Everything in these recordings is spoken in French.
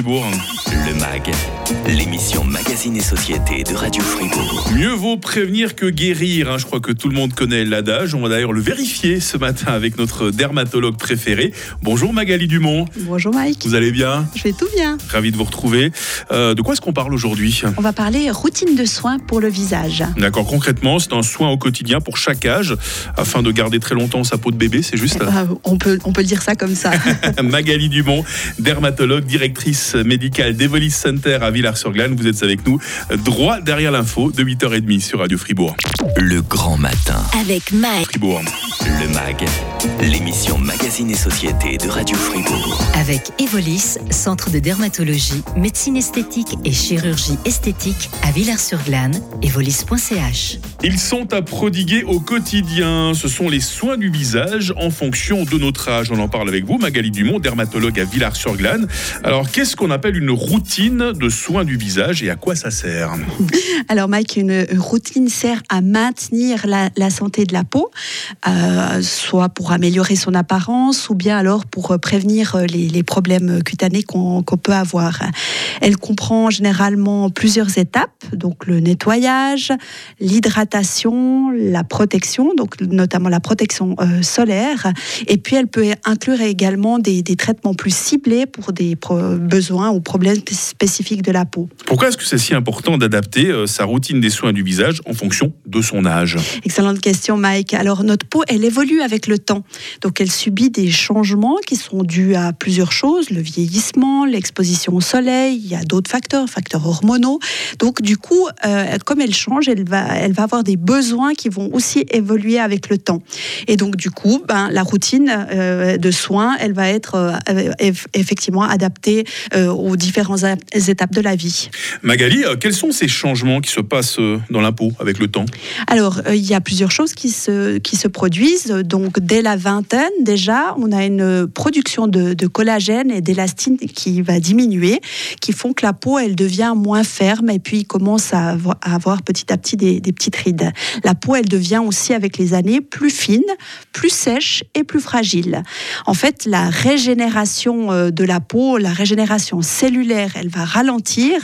Fribourg. Le MAG, l'émission Magazine et Société de Radio Fribourg. Mieux vaut prévenir que guérir. hein. Je crois que tout le monde connaît l'adage. On va d'ailleurs le vérifier ce matin avec notre dermatologue préféré. Bonjour Magali Dumont. Bonjour Mike, Vous allez bien? Je vais tout bien. Ravi de vous retrouver. Euh, de quoi est-ce qu'on parle aujourd'hui? On va parler routine de soins pour le visage. D'accord, concrètement, c'est un soin au quotidien pour chaque âge afin de garder très longtemps sa peau de bébé, c'est juste? Ah, on, peut, on peut le dire ça comme ça. Magali Dumont, dermatologue, directrice médicale d'Evolis Center à Villars-sur-Glane. Vous êtes avec nous droit derrière l'info de 8h30 sur Radio Fribourg. Le grand matin. Avec Mike. Fribourg. Le MAG, l'émission Magazine et Société de Radio Fribourg. Avec Evolis, centre de dermatologie, médecine esthétique et chirurgie esthétique à Villars-sur-Glane. Evolis.ch. Ils sont à prodiguer au quotidien. Ce sont les soins du visage en fonction de notre âge. On en parle avec vous, Magali Dumont, dermatologue à Villars-sur-Glane. Alors, qu'est-ce qu'on appelle une routine de soins du visage et à quoi ça sert? Alors Mike, une, routine sert à maintenir la, santé de la peau, euh, soit pour améliorer son apparence ou bien alors pour euh, prévenir euh, les, problèmes cutanés qu'on peut avoir. Elle comprend généralement plusieurs étapes, donc le nettoyage, l'hydratation, la protection, donc notamment la protection solaire, et puis elle peut inclure également des, des traitements plus ciblés pour des besoins ou problèmes spécifiques de la peau. Pourquoi est-ce que c'est si important d'adapter euh, sa routine des soins du visage en fonction de son âge? Excellente question, Mike. Alors, notre peau, elle évolue avec le temps. Donc, elle subit des changements qui sont dus à plusieurs choses le vieillissement, l'exposition au soleil, il y a d'autres facteurs, facteurs hormonaux. Donc, du coup, euh, comme elle change, elle va, elle va avoir des besoins qui vont aussi évoluer avec le temps. Et donc, du coup, ben, la routine euh, de soins, elle va être euh, eff- effectivement adaptée aux différentes étapes de la vie. Magali, euh, quels sont ces changements qui se passent euh, dans la peau avec le temps? Alors, euh, il y a plusieurs choses qui se, qui se produisent. Donc, dès la vingtaine, déjà, on a une production de, de collagène et d'élastine qui va diminuer, qui font que la peau, elle devient moins ferme et puis commence à avoir, petit à petit des, des petites rides. La peau, elle devient aussi, avec les années, plus fine, plus sèche et plus fragile. En fait, la régénération de la peau, la régénération cellulaire, elle va ralentir.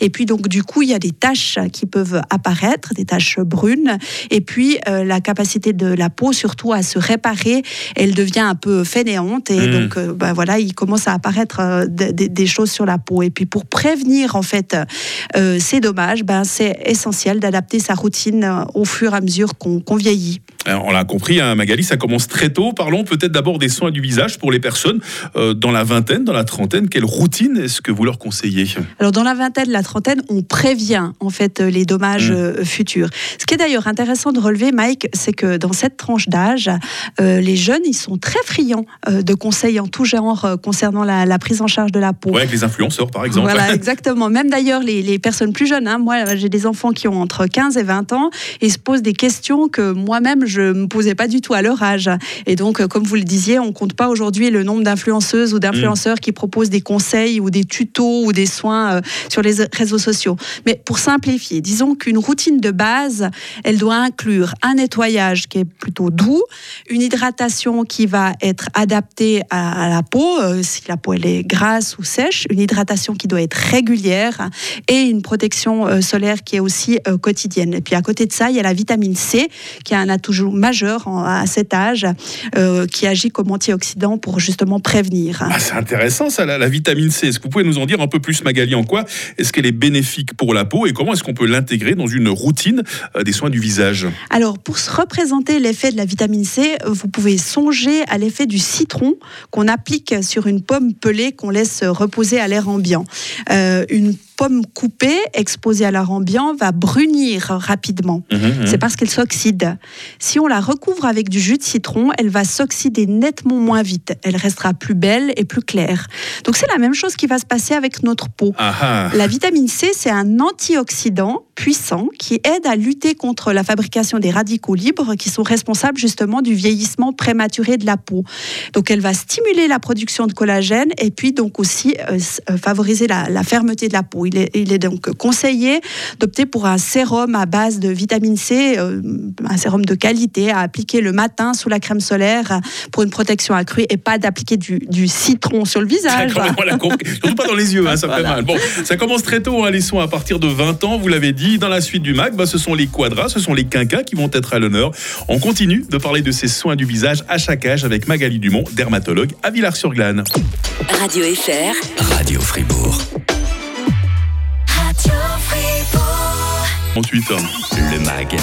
Et puis, donc, du coup, il y a des taches qui peuvent apparaître, des taches brunes. Et puis, euh, la capacité de la peau, surtout à se réparer, elle devient un peu fainéante. Et Mhm. donc, euh, ben voilà, il commence à apparaître euh, des- choses sur la peau. Et puis, pour prévenir, en fait, ces dommages, ben, c'est essentiel d'adapter sa routine au fur et à mesure qu'on vieillit. Alors, on l'a compris, hein, Magali, ça commence très tôt. Parlons peut-être d'abord des soins du visage pour les personnes dans la vingtaine, dans la trentaine. Quelle routine est-ce que vous leur conseillez Alors dans la vingtaine, la trentaine, on prévient en fait euh, les dommages Mm. euh, futurs. Ce qui est d'ailleurs intéressant de relever, Mike, c'est que dans cette tranche d'âge, euh, les jeunes, ils sont très friands euh, de conseils en tout genre euh, concernant la, la prise en charge de la peau. Ouais, avec les influenceurs, par exemple. Voilà, exactement. Même d'ailleurs, les, les personnes plus jeunes, hein, moi j'ai des enfants qui ont entre 15 et 20 ans, et se posent des questions que moi-même je ne me posais pas du tout à leur âge. Et donc, comme vous le disiez, on compte pas aujourd'hui le nombre d'influenceuses ou d'influenceurs qui proposent des conseils ou des tutos ou des soins euh, sur les réseaux sociaux. Mais pour simplifier, disons qu'une routine de base, elle doit inclure un nettoyage qui est plutôt doux, une hydratation qui va être adaptée à, la peau, euh, si la peau est grasse ou sèche, une hydratation qui doit être régulière et une protection euh, solaire qui est aussi quotidienne. Et puis à côté de ça, il y a la vitamine C qui a un atout majeur à cet âge, qui agit comme antioxydant pour justement prévenir. Ah, c'est intéressant ça, la vitamine C. Est-ce que vous pouvez nous en dire un peu plus, Magali, en quoi est-ce qu'elle est bénéfique pour la peau et comment est-ce qu'on peut l'intégrer dans une routine euh, des soins du visage? Alors, pour se représenter l'effet de la vitamine C, vous pouvez songer à l'effet du citron qu'on applique sur une pomme pelée qu'on laisse reposer à l'air ambiant. Euh, pomme coupée, exposée à l'air ambiant, va brunir rapidement. Mhm, mhm. C'est parce qu'elle s'oxyde. Si on la recouvre avec du jus de citron, elle va s'oxyder nettement moins vite. Elle restera plus belle et plus claire. Donc c'est la même chose qui va se passer avec notre peau. Ah ah. La vitamine C, c'est un antioxydant puissant qui aide à lutter contre la fabrication des radicaux libres qui sont responsables justement du vieillissement prématuré de la peau. Donc elle va stimuler la production de collagène et puis donc aussi euh, euh, favoriser la, fermeté de la peau. Il est, il est donc conseillé d'opter pour un sérum à base de vitamine C, euh, un sérum de qualité à appliquer le matin sous la crème solaire pour une protection accrue et pas d'appliquer du, citron sur le visage. Surtout pas dans les yeux, hein, ça fait mal. Bon, ça commence très tôt, hein, les soins à partir de 20 ans, vous l'avez dit. Dans la suite du MAC, bah, ce sont les quadras, ce sont les quinquas qui vont être à l'honneur. On continue de parler de ces soins du visage à chaque âge avec Magali Dumont, dermatologue à Villars-sur-Glane. Radio FR, Radio Fribourg. Fribourg. 38 ans. Le MAG,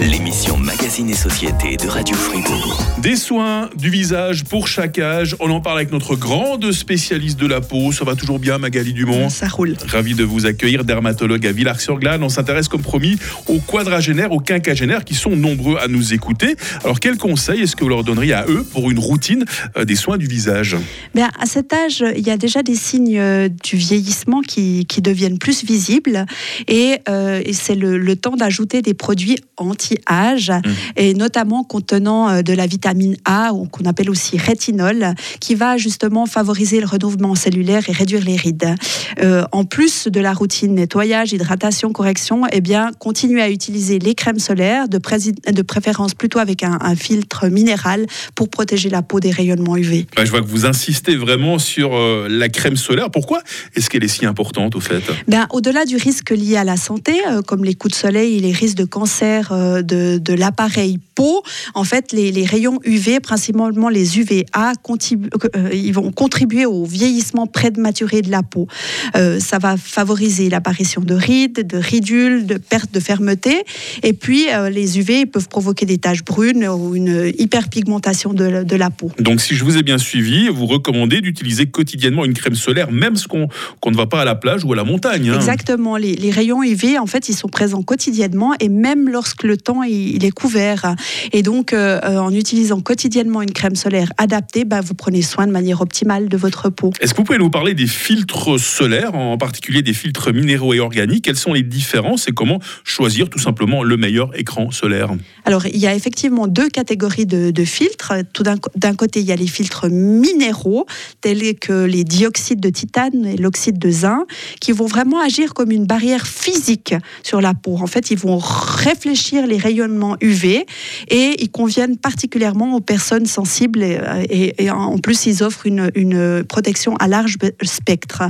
l'émission Magazine et Société de Radio Fribourg. Des soins du visage pour chaque âge. On en parle avec notre grande spécialiste de la peau. Ça va toujours bien, Magali Dumont? Ça roule. Ravi de vous accueillir, dermatologue à Villars-sur-Glane. On s'intéresse, comme promis, aux quadragénaires, aux quinquagénaires qui sont nombreux à nous écouter. Alors, quels conseils est-ce que vous leur donneriez à eux pour une routine euh, des soins du visage? Bien, À cet âge, il y a déjà des signes euh, du vieillissement qui, deviennent plus visibles. Et, euh, et c'est le, le temps d'ajouter des produits anti-âge, mmh. et notamment contenant euh, de la vitamine A, qu'on appelle aussi rétinol, qui va justement favoriser le renouvellement cellulaire et réduire les rides. Euh, en plus de la routine nettoyage, hydratation, correction, eh bien, continuez à utiliser les crèmes solaires, de, de préférence plutôt avec un, filtre minéral pour protéger la peau des rayonnements UV. je vois que vous insistez vraiment sur euh, la crème solaire. Pourquoi est-ce qu'elle est si importante au fait? Ben, Au-delà du risque lié à la santé, comme les coups de soleil et les risques de cancer euh, de, l'appareil peau, en fait, les, rayons UV, principalement les UVA, euh, ils vont contribuer au vieillissement prématuré de la peau. Euh, ça va favoriser l'apparition de rides, de ridules, de perte de fermeté. Et puis, les UV peuvent provoquer des taches brunes ou une hyperpigmentation de, de, la peau. Donc, si je vous ai bien suivi, vous recommandez d'utiliser quotidiennement une crème solaire, même ce qu'on ne va pas à la plage ou à la montagne. Hein. Exactement. Les, les, rayons UV, en fait, ils sont présents quotidiennement et même lorsque le temps il est couvert. Et donc, euh, euh, en utilisant quotidiennement une crème solaire adaptée, bah, vous prenez soin de manière optimale de votre peau. Est-ce que vous pouvez nous parler des filtres solaires, en particulier des filtres minéraux et organiques? Quelles sont les différences et comment choisir tout simplement le meilleur écran solaire? Alors, il y a effectivement deux catégories de, filtres. Tout d'un côté, il y a les filtres minéraux, tels que les dioxydes de titane et l'oxyde de zinc, qui vont vraiment agir comme une barrière physique sur la peau. En fait, ils vont réfléchir les rayonnements UV et ils conviennent particulièrement aux personnes sensibles et, en plus ils offrent une, une protection à large spectre.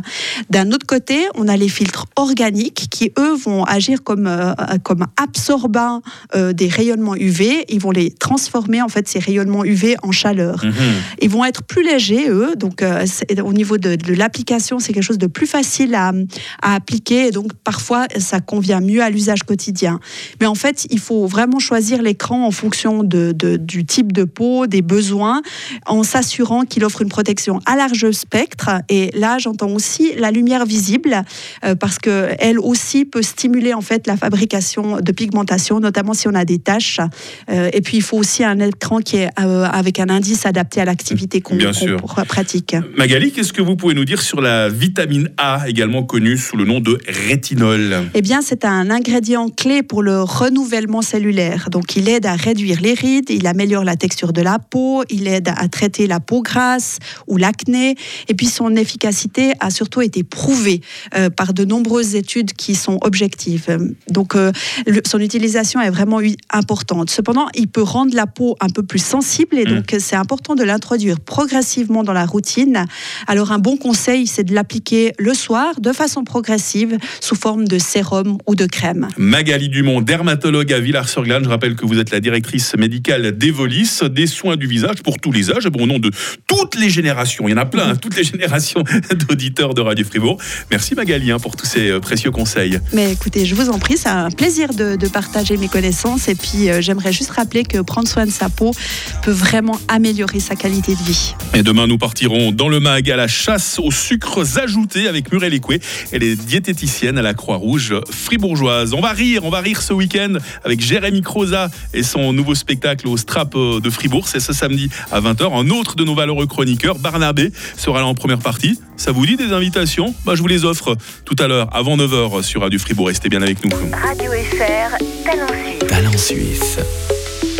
D'un autre côté, on a les filtres organiques qui eux vont agir comme, euh, comme absorbant euh, des rayonnements UV. Ils vont les transformer en fait ces rayonnements UV en chaleur. Mhm. Ils vont être plus légers eux, donc euh, au niveau de, de l'application c'est quelque chose de plus facile à, à appliquer et donc parfois ça convient mieux à l'usage quotidien. Mais en fait, il faut vraiment choisir l'écran en fonction de, du type de peau, des besoins, en s'assurant qu'il offre une protection à large spectre. Et là, j'entends aussi la lumière visible, euh, parce que elle aussi peut stimuler en fait la fabrication de pigmentation, notamment si on a des taches. Euh, et puis, il faut aussi un écran qui est euh, avec un indice adapté à l'activité qu'on pratique. Magali, qu'est-ce que vous pouvez nous dire sur la vitamine A, également connue sous le nom de rétinol? Eh bien, c'est un ingrédient clé pour le renouvellement cellulaire. Donc, il aide à réduire les rides, il améliore la texture de la peau, il aide à traiter la peau grasse ou l'acné. Et puis, son efficacité a surtout été prouvée euh, par de nombreuses études qui sont objectives. Donc, euh, son utilisation est vraiment importante. Cependant, il peut rendre la peau un peu plus sensible et mmh. donc c'est important de l'introduire progressivement dans la routine. Alors, un bon conseil, c'est de l'appliquer le soir de façon progressive sous forme de sérum ou de crème. Magali Dumont, dermatologue à Villars-sur-Glane. Je rappelle que vous êtes la directrice médicale d'Evolis, des soins du visage pour tous les âges, au nom de toutes les générations. Il y en a plein, hein, toutes les générations d'auditeurs de Radio Fribourg. Merci Magali hein, pour tous ces euh, précieux conseils. Mais écoutez, je vous en prie, c'est un plaisir de, partager mes connaissances. Et puis, euh, j'aimerais juste rappeler que prendre soin de sa peau peut vraiment améliorer sa qualité de vie. Et demain, nous partirons dans le mag à la chasse aux sucres ajoutés avec Muriel Écoué. Elle est diététicienne à la Croix-Rouge fribourgeoise. On va rire, on va rire ce week-end avec Jérémy Croza et son nouveau spectacle au Strap euh, de Fribourg. C'est ce samedi à 20h. Un autre de nos valeureux chroniqueurs, Barnabé, sera là en première partie. Ça vous dit des invitations? Bah, Je vous les offre tout à l'heure, avant 9h sur Radio Fribourg. Restez bien avec nous. Radio FR, Talent Suisse. Talent Suisse.